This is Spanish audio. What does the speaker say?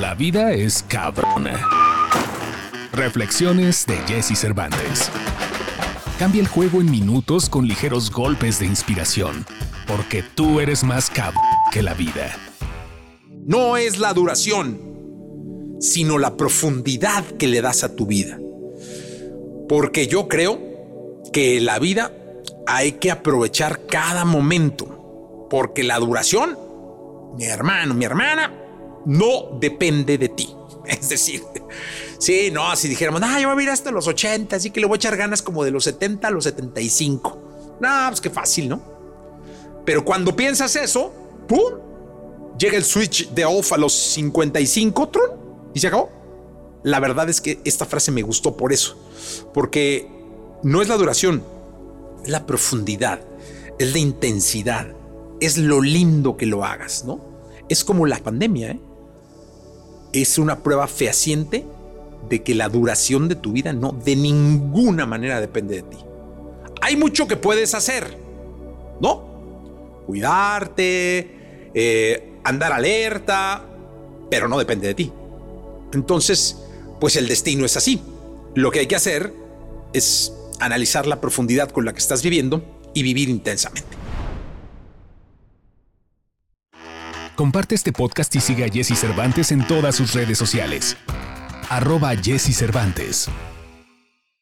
La vida es cabrona. Reflexiones de Jesse Cervantes. Cambia el juego en minutos con ligeros golpes de inspiración, porque tú eres más cabrón que la vida. No es la duración, sino la profundidad que le das a tu vida. Porque yo creo que la vida hay que aprovechar cada momento, porque la duración, mi hermano, mi hermana, no depende de ti. Es decir, sí, no, si dijéramos, ah, yo voy a vivir hasta los 80, así que le voy a echar ganas como de los 70 a los 75. No, pues qué fácil, ¿no? Pero cuando piensas eso, ¡pum! Llega el switch de off a los 55, tron, y se acabó. La verdad es que esta frase me gustó por eso, porque no es la duración, es la profundidad, es la intensidad, es lo lindo que lo hagas, ¿no? Es como la pandemia, ¿eh? Es una prueba fehaciente de que la duración de tu vida no de ninguna manera depende de ti. Hay mucho que puedes hacer, ¿no? Cuidarte, eh, andar alerta, pero no depende de ti. Entonces, pues el destino es así. Lo que hay que hacer es analizar la profundidad con la que estás viviendo y vivir intensamente. Comparte este podcast y sigue a Jesse Cervantes en todas sus redes sociales. Arroba Jesse Cervantes.